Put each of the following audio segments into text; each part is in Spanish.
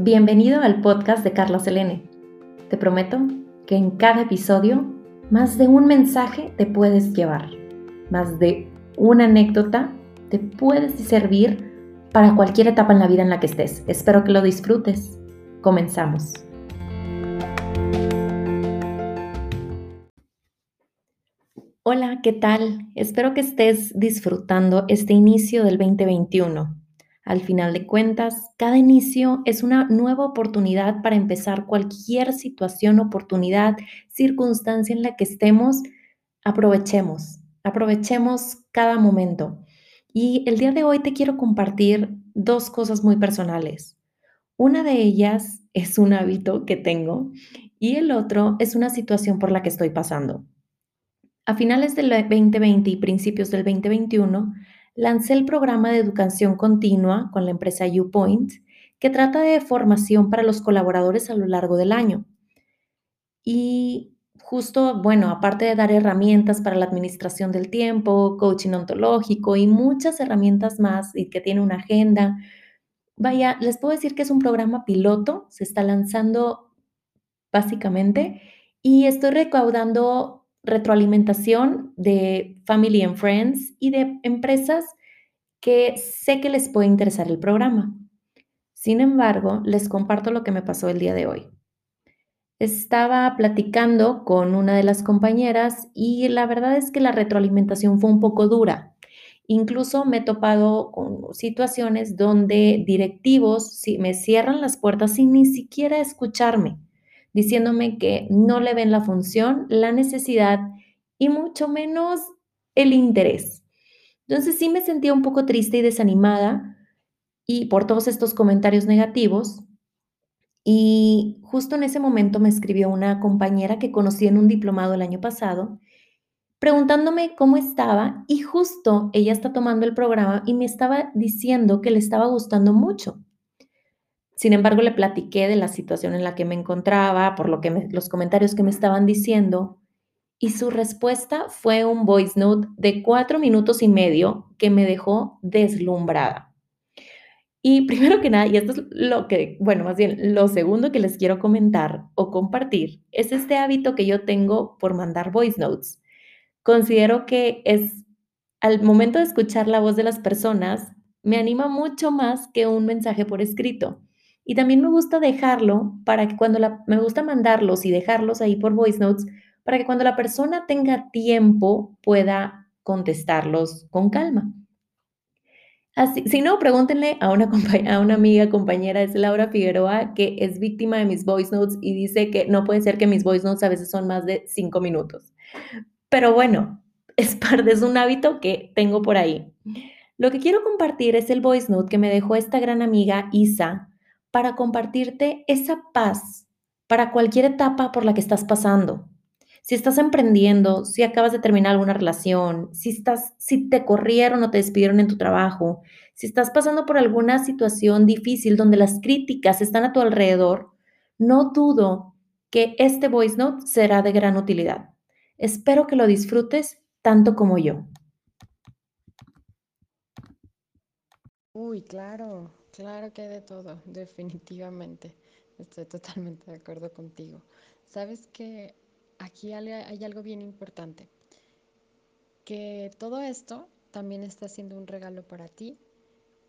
Bienvenido al podcast de Carla Selene. Te prometo que en cada episodio más de un mensaje te puedes llevar, más de una anécdota te puedes servir para cualquier etapa en la vida en la que estés. Espero que lo disfrutes. Comenzamos. Hola, ¿qué tal? Espero que estés disfrutando este inicio del 2021. Al final de cuentas, cada inicio es una nueva oportunidad para empezar cualquier situación, oportunidad, circunstancia en la que estemos. Aprovechemos, aprovechemos cada momento. Y el día de hoy te quiero compartir dos cosas muy personales. Una de ellas es un hábito que tengo y el otro es una situación por la que estoy pasando. A finales del 2020 y principios del 2021, lancé el programa de educación continua con la empresa UPoint, que trata de formación para los colaboradores a lo largo del año. Y justo, bueno, aparte de dar herramientas para la administración del tiempo, coaching ontológico y muchas herramientas más, y que tiene una agenda, vaya, les puedo decir que es un programa piloto, se está lanzando básicamente, y estoy recaudando retroalimentación de Family and Friends y de empresas que sé que les puede interesar el programa. Sin embargo, les comparto lo que me pasó el día de hoy. Estaba platicando con una de las compañeras y la verdad es que la retroalimentación fue un poco dura. Incluso me he topado con situaciones donde directivos me cierran las puertas sin ni siquiera escucharme diciéndome que no le ven la función, la necesidad y mucho menos el interés. Entonces sí me sentía un poco triste y desanimada y por todos estos comentarios negativos. Y justo en ese momento me escribió una compañera que conocí en un diplomado el año pasado, preguntándome cómo estaba y justo ella está tomando el programa y me estaba diciendo que le estaba gustando mucho. Sin embargo, le platiqué de la situación en la que me encontraba, por lo que los comentarios que me estaban diciendo, y su respuesta fue un voice note de cuatro minutos y medio que me dejó deslumbrada. Y primero que nada, y esto es lo que, bueno, más bien, lo segundo que les quiero comentar o compartir es este hábito que yo tengo por mandar voice notes. Considero que es, al momento de escuchar la voz de las personas, me anima mucho más que un mensaje por escrito. Y también me gusta dejarlo para que cuando la, me gusta mandarlos y dejarlos ahí por voice notes para que cuando la persona tenga tiempo pueda contestarlos con calma. Así, si no, pregúntenle a una, a una amiga, compañera, es Laura Figueroa, que es víctima de mis voice notes y dice que no puede ser que mis voice notes a veces son más de cinco minutos. Pero bueno, es parte, es un hábito que tengo por ahí. Lo que quiero compartir es el voice note que me dejó esta gran amiga Isa para compartirte esa paz para cualquier etapa por la que estás pasando. Si estás emprendiendo, si acabas de terminar alguna relación, si estás si te corrieron o te despidieron en tu trabajo, si estás pasando por alguna situación difícil donde las críticas están a tu alrededor, no dudo que este voice note será de gran utilidad. Espero que lo disfrutes tanto como yo. Uy, claro. Claro que de todo, definitivamente. Estoy totalmente de acuerdo contigo. Sabes que aquí hay algo bien importante, que todo esto también está siendo un regalo para ti,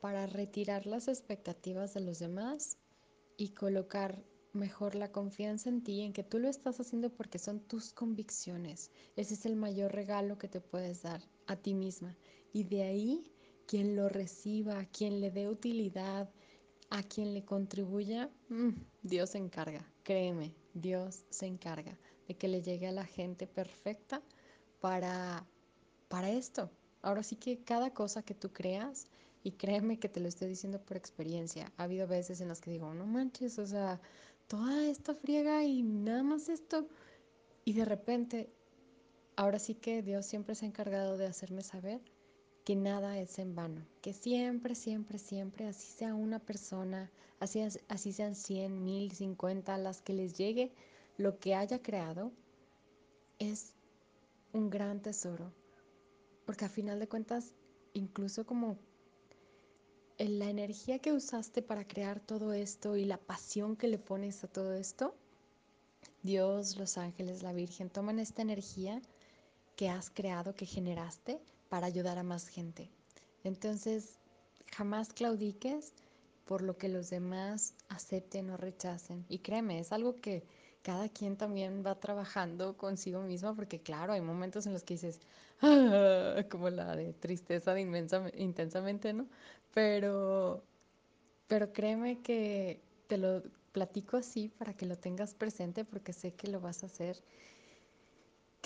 para retirar las expectativas de los demás y colocar mejor la confianza en ti, en que tú lo estás haciendo porque son tus convicciones. Ese es el mayor regalo que te puedes dar a ti misma. Y de ahí quien lo reciba, quien le dé utilidad, a quien le contribuya, mm, Dios se encarga, créeme, Dios se encarga de que le llegue a la gente perfecta para, para esto. Ahora sí que cada cosa que tú creas, y créeme que te lo estoy diciendo por experiencia, ha habido veces en las que digo, no manches, o sea, toda esta friega y nada más esto, y de repente, ahora sí que Dios siempre se ha encargado de hacerme saber que nada es en vano, que siempre, siempre, siempre, así sea una persona, así, así sean 100, 1000, 50, las que les llegue lo que haya creado, es un gran tesoro. Porque a final de cuentas, incluso como la energía que usaste para crear todo esto y la pasión que le pones a todo esto, Dios, los ángeles, la Virgen, toman esta energía que has creado, que generaste para ayudar a más gente. Entonces, jamás claudiques por lo que los demás acepten o rechacen. Y créeme, es algo que cada quien también va trabajando consigo mismo, porque claro, hay momentos en los que dices, ah", como la de tristeza de intensamente, ¿no? Pero, pero créeme que te lo platico así para que lo tengas presente, porque sé que lo vas a hacer,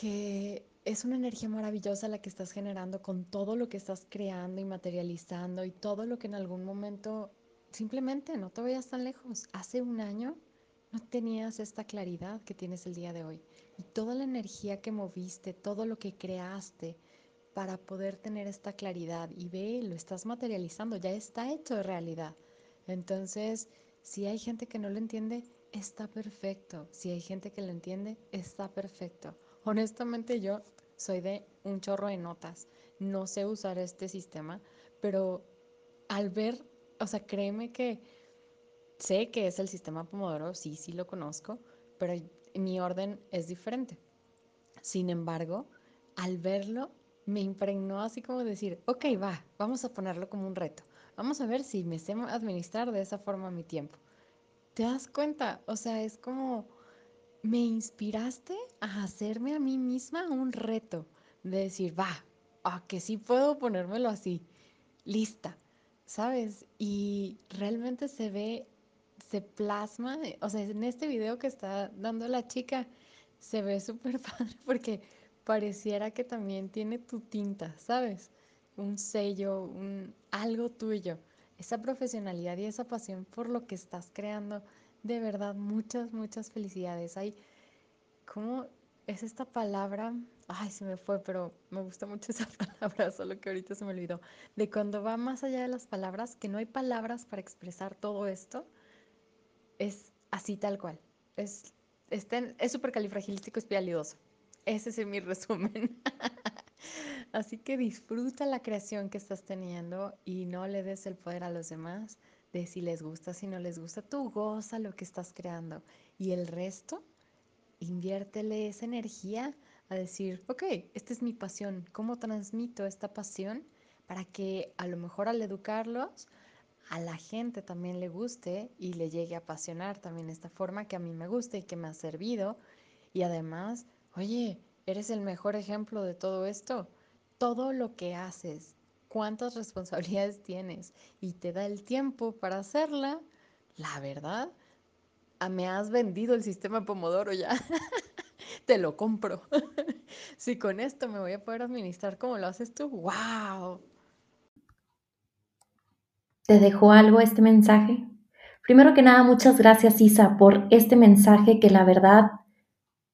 que es una energía maravillosa la que estás generando con todo lo que estás creando y materializando y todo lo que en algún momento simplemente no te vayas tan lejos. Hace un año no tenías esta claridad que tienes el día de hoy. Y toda la energía que moviste, todo lo que creaste para poder tener esta claridad y ve, lo estás materializando, ya está hecho de realidad. Entonces, si hay gente que no lo entiende, está perfecto. Si hay gente que lo entiende, está perfecto. Honestamente yo soy de un chorro de notas. No sé usar este sistema, pero al ver, o sea, créeme que sé que es el sistema Pomodoro, sí, sí lo conozco, pero mi orden es diferente. Sin embargo, al verlo, me impregnó así como decir, ok, va, vamos a ponerlo como un reto. Vamos a ver si me sé administrar de esa forma mi tiempo. ¿Te das cuenta? O sea, es como me inspiraste a hacerme a mí misma un reto de decir, va, a que sí puedo ponérmelo así, lista, ¿sabes? Y realmente se ve, se plasma, o sea, en este video que está dando la chica, se ve súper padre porque pareciera que también tiene tu tinta, ¿sabes? Un sello, un, algo tuyo. Esa profesionalidad y esa pasión por lo que estás creando de verdad, muchas, muchas felicidades. Hay, ¿cómo es esta palabra? Ay, se me fue, pero me gusta mucho esa palabra, solo que ahorita se me olvidó. De cuando va más allá de las palabras, que no hay palabras para expresar todo esto, es así tal cual. Es es súper califragilístico espialidoso. Ese es mi resumen. Así que disfruta la creación que estás teniendo y no le des el poder a los demás de si les gusta, si no les gusta, tú goza lo que estás creando y el resto, inviértele esa energía a decir, ok, esta es mi pasión, ¿cómo transmito esta pasión para que a lo mejor al educarlos a la gente también le guste y le llegue a apasionar también esta forma que a mí me gusta y que me ha servido y además, oye, eres el mejor ejemplo de todo esto. Todo lo que haces cuántas responsabilidades tienes y te da el tiempo para hacerla, la verdad, ah, me has vendido el sistema Pomodoro ya. te lo compro. si con esto me voy a poder administrar como lo haces tú, wow. ¿Te dejó algo este mensaje? Primero que nada, muchas gracias Isa por este mensaje que la verdad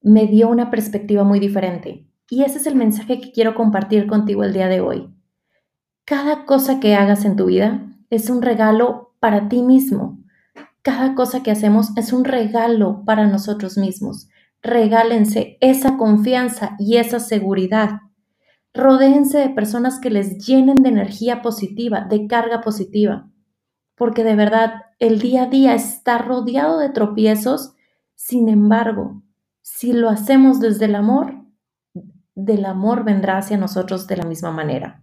me dio una perspectiva muy diferente. Y ese es el mensaje que quiero compartir contigo el día de hoy. Cada cosa que hagas en tu vida es un regalo para ti mismo. Cada cosa que hacemos es un regalo para nosotros mismos. Regálense esa confianza y esa seguridad. Rodéense de personas que les llenen de energía positiva, de carga positiva. Porque de verdad, el día a día está rodeado de tropiezos. Sin embargo, si lo hacemos desde el amor, del amor vendrá hacia nosotros de la misma manera.